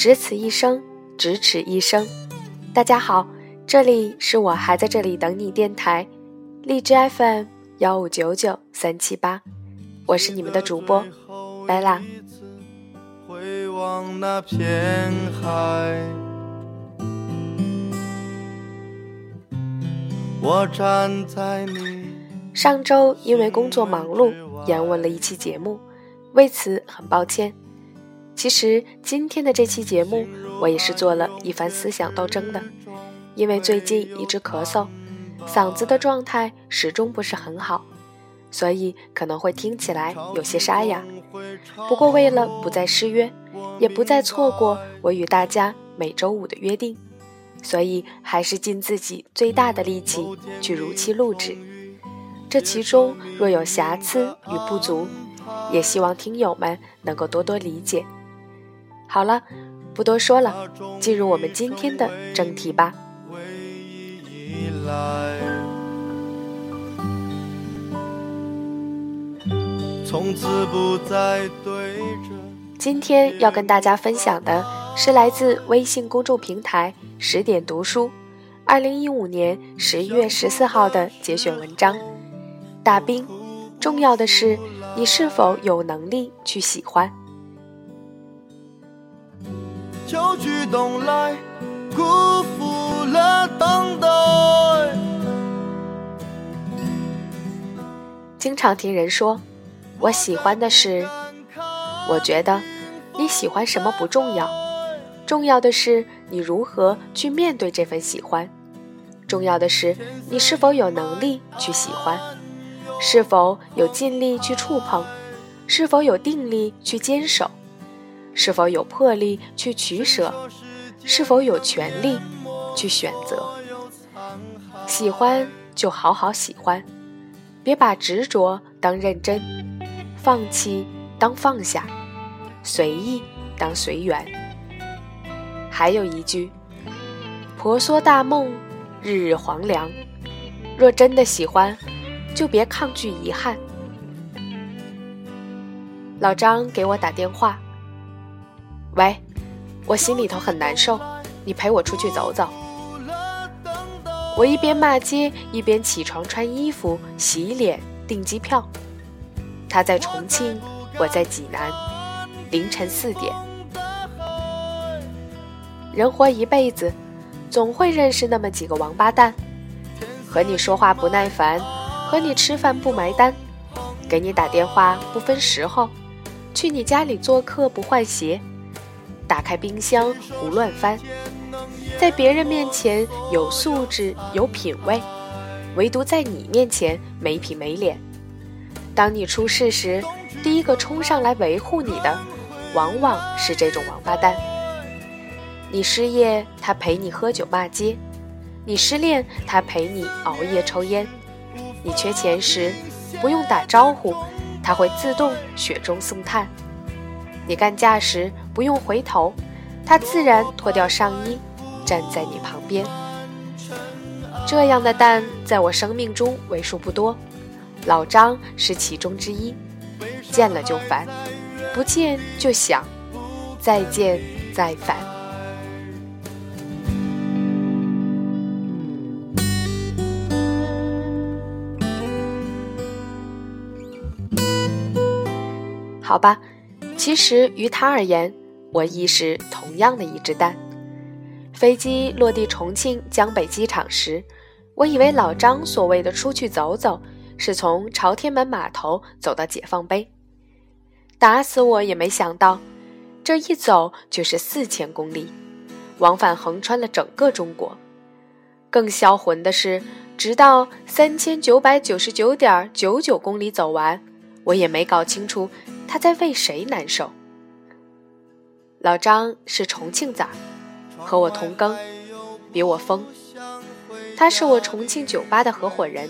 只此一生，咫尺一生。大家好，这里是我还在这里等你电台，荔枝 FM 幺五九九三七八，我是你们的主播白拉。上周因为工作忙碌，延误了一期节目，为此很抱歉。其实今天的这期节目，我也是做了一番思想斗争的，因为最近一直咳嗽，嗓子的状态始终不是很好，所以可能会听起来有些沙哑。不过为了不再失约，也不再错过我与大家每周五的约定，所以还是尽自己最大的力气去如期录制。这其中若有瑕疵与不足，也希望听友们能够多多理解。好了，不多说了，进入我们今天的正题吧。今天要跟大家分享的是来自微信公众平台十点读书，二零一五年十一月十四号的节选文章。大兵，重要的是你是否有能力去喜欢。秋去冬来辜负了等待。经常听人说，我喜欢的是，我觉得你喜欢什么不重要，重要的是你如何去面对这份喜欢，重要的是你是否有能力去喜欢，是否有尽力去触碰，是否有定力去坚守。是否有魄力去取舍？是否有权利去选择？喜欢就好好喜欢，别把执着当认真，放弃当放下，随意当随缘。还有一句：婆娑大梦，日日黄粱。若真的喜欢，就别抗拒遗憾。老张给我打电话。喂，我心里头很难受，你陪我出去走走。我一边骂街，一边起床穿衣服、洗脸、订机票。他在重庆，我在济南。凌晨四点。人活一辈子，总会认识那么几个王八蛋，和你说话不耐烦，和你吃饭不埋单，给你打电话不分时候，去你家里做客不换鞋。打开冰箱胡乱翻，在别人面前有素质有品位，唯独在你面前没皮没脸。当你出事时，第一个冲上来维护你的，往往是这种王八蛋。你失业，他陪你喝酒骂街；你失恋，他陪你熬夜抽烟；你缺钱时，不用打招呼，他会自动雪中送炭。你干架时不用回头，他自然脱掉上衣，站在你旁边。这样的蛋在我生命中为数不多，老张是其中之一。见了就烦，不见就想，再见再烦。好吧。其实于他而言，我亦是同样的一只蛋。飞机落地重庆江北机场时，我以为老张所谓的出去走走，是从朝天门码头走到解放碑。打死我也没想到，这一走就是四千公里，往返横穿了整个中国。更销魂的是，直到三千九百九十九点九九公里走完，我也没搞清楚。他在为谁难受？老张是重庆崽，和我同庚，比我疯。他是我重庆酒吧的合伙人，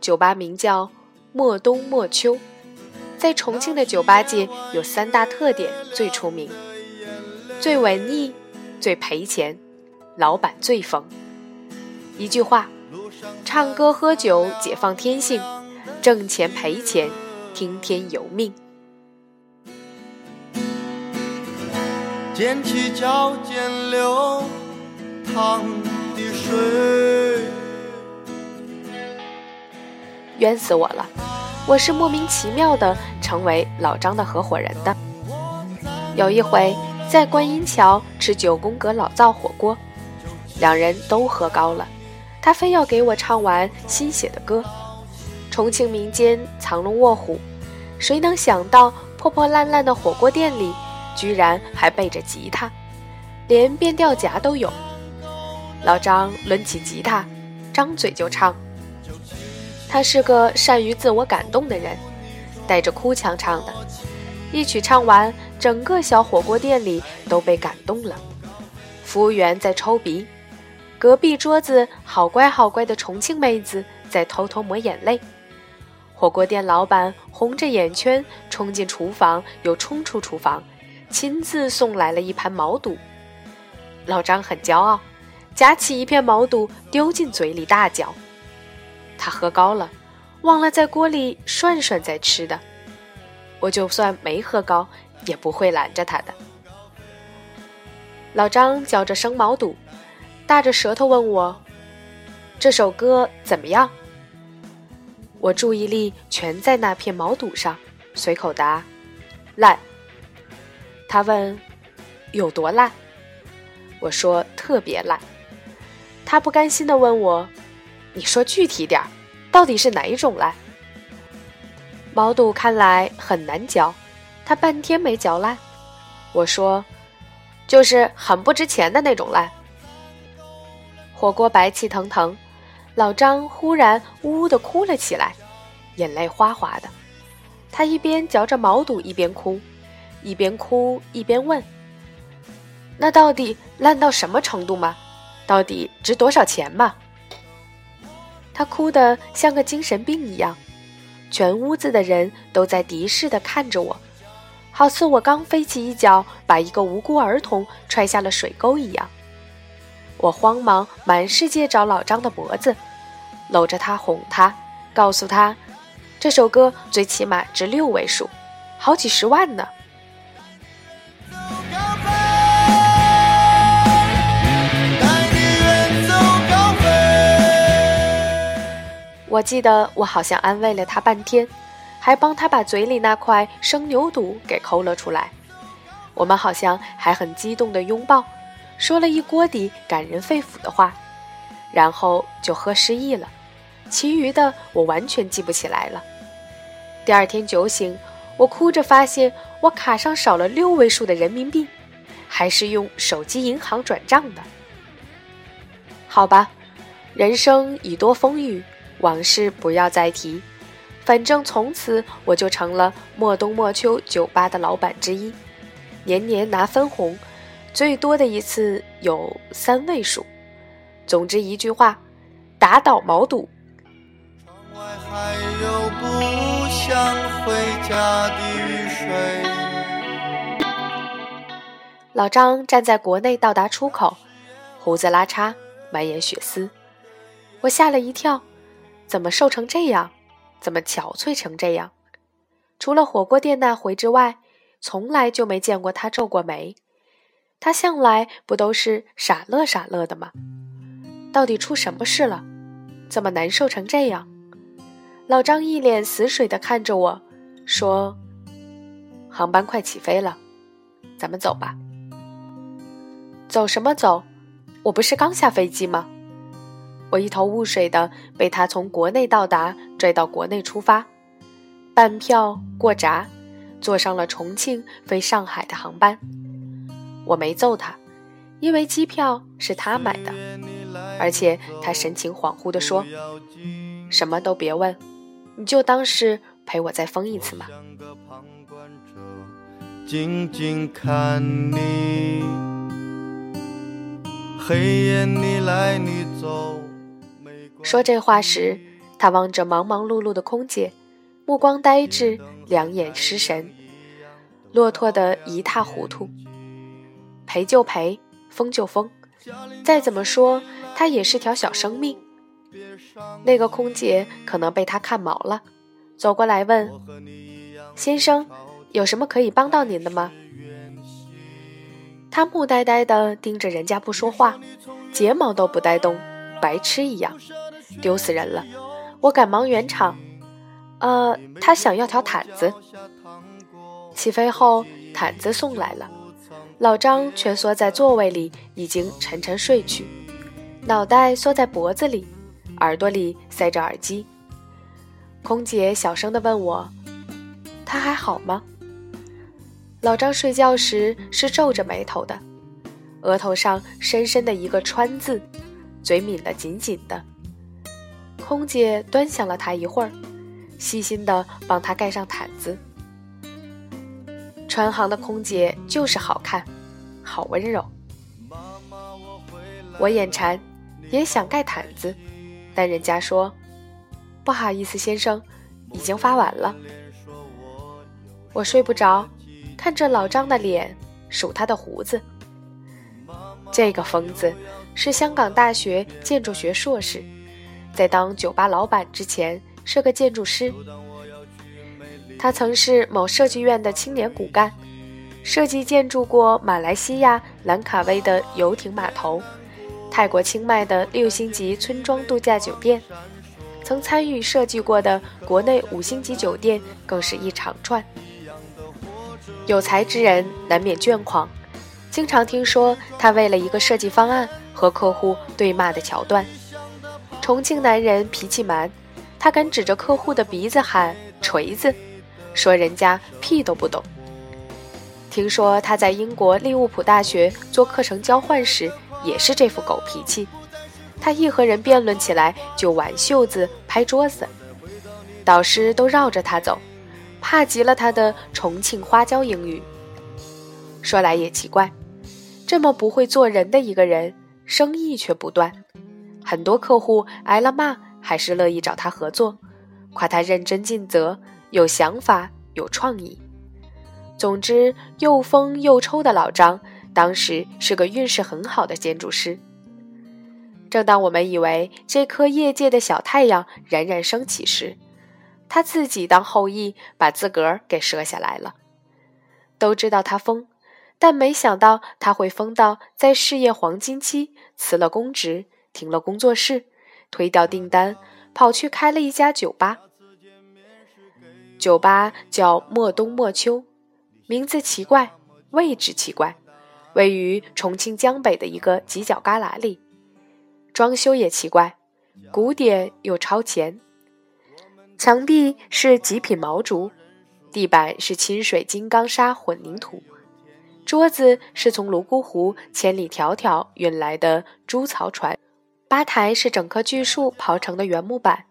酒吧名叫莫冬莫秋，在重庆的酒吧界有三大特点最出名：最文艺、最赔钱、老板最疯。一句话，唱歌喝酒解放天性，挣钱赔钱听天由命。踮起脚尖流淌的水。冤死我了！我是莫名其妙的成为老张的合伙人的。有一回在观音桥吃九宫格老灶火锅，两人都喝高了，他非要给我唱完新写的歌。重庆民间藏龙卧虎，谁能想到破破烂烂的火锅店里，居然还背着吉他，连变调夹都有。老张抡起吉他，张嘴就唱。他是个善于自我感动的人，带着哭腔唱的。一曲唱完，整个小火锅店里都被感动了。服务员在抽鼻，隔壁桌子好乖好乖的重庆妹子在偷偷抹眼泪。火锅店老板红着眼圈冲进厨房，又冲出厨房，亲自送来了一盘毛肚。老张很骄傲，夹起一片毛肚丢进嘴里，大嚼。他喝高了，忘了在锅里涮涮再吃的。我就算没喝高，也不会拦着他的。老张嚼着生毛肚，大着舌头问我：“这首歌怎么样？”我注意力全在那片毛肚上，随口答：“烂。”他问：“有多烂？”我说：“特别烂。”他不甘心地问我：“你说具体点儿，到底是哪一种烂？”毛肚看来很难嚼，他半天没嚼烂。我说：“就是很不值钱的那种烂。”火锅白气腾腾。老张忽然呜呜地哭了起来，眼泪哗哗的。他一边嚼着毛肚，一边哭，一边哭一边问：“那到底烂到什么程度吗？到底值多少钱吗？”他哭得像个精神病一样，全屋子的人都在敌视地看着我，好似我刚飞起一脚把一个无辜儿童踹下了水沟一样。我慌忙满世界找老张的脖子，搂着他哄他，告诉他，这首歌最起码值六位数，好几十万呢。我记得我好像安慰了他半天，还帮他把嘴里那块生牛肚给抠了出来。我们好像还很激动的拥抱。说了一锅底感人肺腑的话，然后就喝失忆了，其余的我完全记不起来了。第二天酒醒，我哭着发现我卡上少了六位数的人民币，还是用手机银行转账的。好吧，人生已多风雨，往事不要再提。反正从此我就成了莫冬莫秋酒吧的老板之一，年年拿分红。最多的一次有三位数。总之一句话，打倒毛肚。外还有不想回家的雨水老张站在国内到达出口，胡子拉碴，满眼血丝。我吓了一跳，怎么瘦成这样？怎么憔悴成这样？除了火锅店那回之外，从来就没见过他皱过眉。他向来不都是傻乐傻乐的吗？到底出什么事了？怎么难受成这样？老张一脸死水的看着我，说：“航班快起飞了，咱们走吧。”走什么走？我不是刚下飞机吗？我一头雾水的被他从国内到达拽到国内出发，办票过闸，坐上了重庆飞上海的航班。我没揍他，因为机票是他买的，而且他神情恍惚地说：“什么都别问，你就当是陪我再疯一次嘛。”说这话时，他望着忙忙碌碌的空姐，目光呆滞，两眼失神，落拓得一塌糊涂。赔就赔，疯就疯，再怎么说，他也是条小生命。那个空姐可能被他看毛了，走过来问：“先生，有什么可以帮到您的吗？”他木呆呆地盯着人家不说话，睫毛都不带动，白痴一样，丢死人了。我赶忙圆场，呃，他想要条毯子。起飞后，毯子送来了，老张蜷缩在座位里，已经沉沉睡去，脑袋缩在脖子里，耳朵里塞着耳机。空姐小声地问我：“他还好吗？”老张睡觉时是皱着眉头的，额头上深深的一个川字，嘴抿得紧紧的。空姐端详了他一会儿，细心地帮他盖上毯子。船行的空姐就是好看，好温柔。我眼馋，也想盖毯子，但人家说：“不好意思，先生，已经发完了。”我睡不着。看着老张的脸，数他的胡子。这个疯子是香港大学建筑学硕士，在当酒吧老板之前是个建筑师。他曾是某设计院的青年骨干，设计建筑过马来西亚兰卡威的游艇码头、泰国清迈的六星级村庄度假酒店，曾参与设计过的国内五星级酒店更是一长串。有才之人难免倦狂，经常听说他为了一个设计方案和客户对骂的桥段。重庆男人脾气蛮，他敢指着客户的鼻子喊“锤子”，说人家屁都不懂。听说他在英国利物浦大学做课程交换时也是这副狗脾气，他一和人辩论起来就挽袖子拍桌子，导师都绕着他走。怕极了他的重庆花椒英语。说来也奇怪，这么不会做人的一个人，生意却不断。很多客户挨了骂，还是乐意找他合作，夸他认真尽责、有想法、有创意。总之，又疯又抽的老张，当时是个运势很好的建筑师。正当我们以为这颗业界的小太阳冉冉升起时，他自己当后羿，把自个儿给射下来了。都知道他疯，但没想到他会疯到在事业黄金期辞了公职，停了工作室，推掉订单，跑去开了一家酒吧。酒吧叫莫冬莫秋，名字奇怪，位置奇怪，位于重庆江北的一个犄角旮旯里，装修也奇怪，古典又超前。墙壁是极品毛竹，地板是清水金刚砂混凝土，桌子是从泸沽湖千里迢迢运来的猪槽船，吧台是整棵巨树刨成的原木板，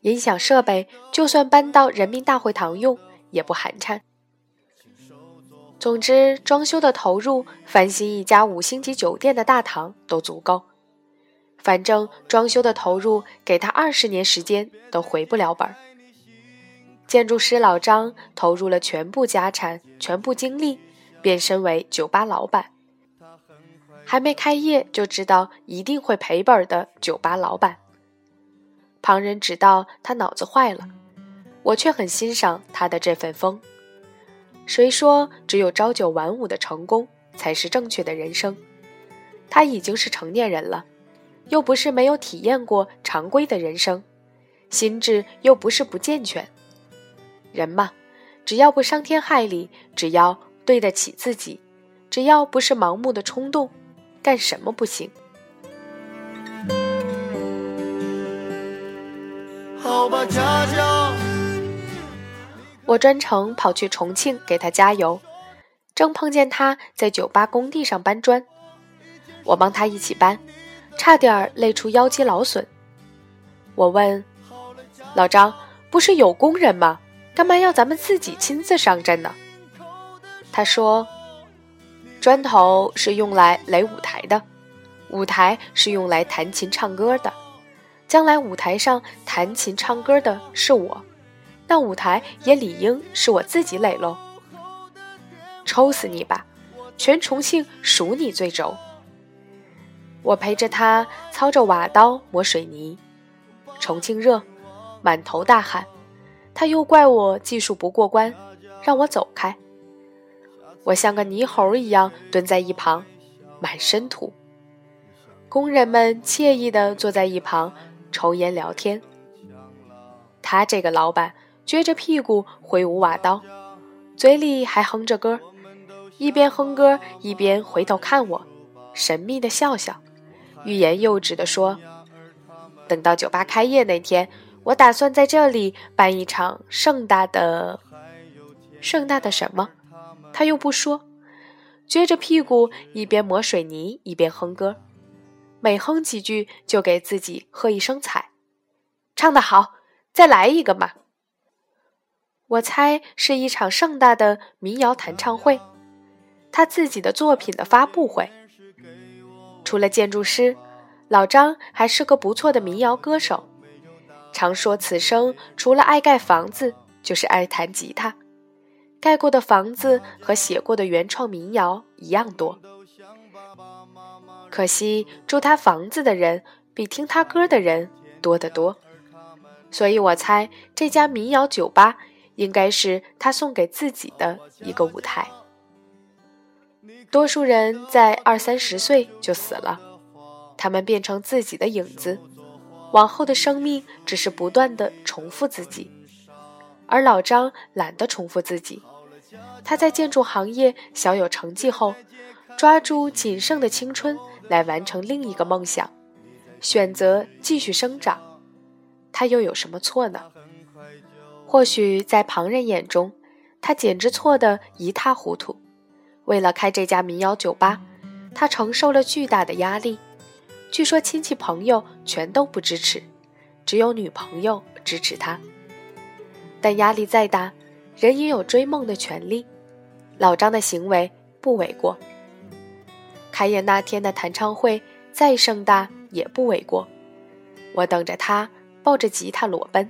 音响设备就算搬到人民大会堂用也不寒碜。总之，装修的投入翻新一家五星级酒店的大堂都足够。反正装修的投入，给他二十年时间都回不了本儿。建筑师老张投入了全部家产、全部精力，变身为酒吧老板。还没开业就知道一定会赔本的酒吧老板。旁人知道他脑子坏了，我却很欣赏他的这份疯。谁说只有朝九晚五的成功才是正确的人生？他已经是成年人了。又不是没有体验过常规的人生，心智又不是不健全。人嘛，只要不伤天害理，只要对得起自己，只要不是盲目的冲动，干什么不行？好吧，家家。我专程跑去重庆给他加油，正碰见他在酒吧工地上搬砖，我帮他一起搬。差点累出腰肌劳损。我问老张：“不是有工人吗？干嘛要咱们自己亲自上阵呢？”他说：“砖头是用来垒舞台的，舞台是用来弹琴唱歌的。将来舞台上弹琴唱歌的是我，那舞台也理应是我自己垒喽。抽死你吧！全重庆数你最轴。”我陪着他操着瓦刀磨水泥，重庆热，满头大汗。他又怪我技术不过关，让我走开。我像个泥猴一样蹲在一旁，满身土。工人们惬意地坐在一旁抽烟聊天。他这个老板撅着屁股挥舞瓦刀，嘴里还哼着歌，一边哼歌一边回头看我，神秘的笑笑，欲言又止地说：“等到酒吧开业那天，我打算在这里办一场盛大的……盛大的什么？”他又不说，撅着屁股一边抹水泥一边哼歌。每哼几句，就给自己喝一声彩，唱得好，再来一个嘛。我猜是一场盛大的民谣弹唱会，他自己的作品的发布会。除了建筑师，老张还是个不错的民谣歌手，常说此生除了爱盖房子，就是爱弹吉他，盖过的房子和写过的原创民谣一样多。可惜住他房子的人比听他歌的人多得多，所以我猜这家民谣酒吧应该是他送给自己的一个舞台。多数人在二三十岁就死了，他们变成自己的影子，往后的生命只是不断的重复自己。而老张懒得重复自己，他在建筑行业小有成绩后，抓住仅剩的青春。来完成另一个梦想，选择继续生长，他又有什么错呢？或许在旁人眼中，他简直错得一塌糊涂。为了开这家民谣酒吧，他承受了巨大的压力。据说亲戚朋友全都不支持，只有女朋友支持他。但压力再大，人也有追梦的权利。老张的行为不为过。开业那天的弹唱会再盛大也不为过，我等着他抱着吉他裸奔。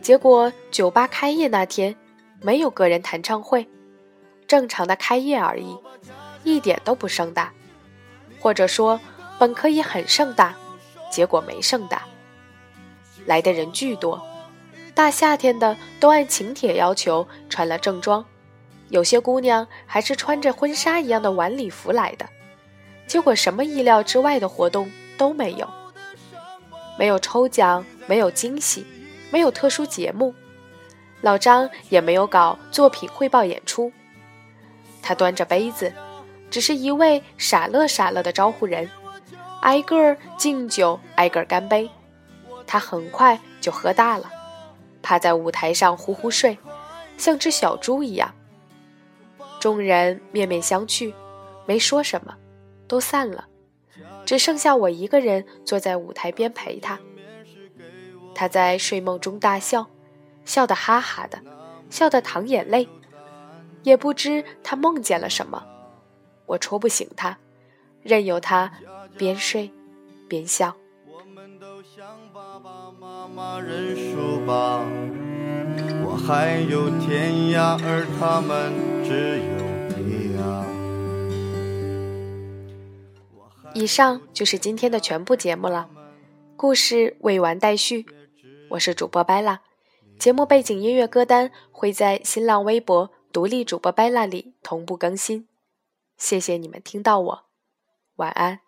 结果酒吧开业那天没有个人弹唱会，正常的开业而已，一点都不盛大。或者说本可以很盛大，结果没盛大。来的人巨多，大夏天的都按请帖要求穿了正装。有些姑娘还是穿着婚纱一样的晚礼服来的，结果什么意料之外的活动都没有，没有抽奖，没有惊喜，没有特殊节目，老张也没有搞作品汇报演出。他端着杯子，只是一味傻乐傻乐的招呼人，挨个敬酒，挨个干杯。他很快就喝大了，趴在舞台上呼呼睡，像只小猪一样。众人面面相觑，没说什么，都散了，只剩下我一个人坐在舞台边陪他。他在睡梦中大笑，笑得哈哈的，笑得淌眼泪，也不知他梦见了什么。我戳不醒他，任由他边睡边笑。我还有天涯，而他们只有地涯。以上就是今天的全部节目了，故事未完待续。我是主播拜拉，节目背景音乐歌单会在新浪微博独立主播拜拉里同步更新。谢谢你们听到我，晚安。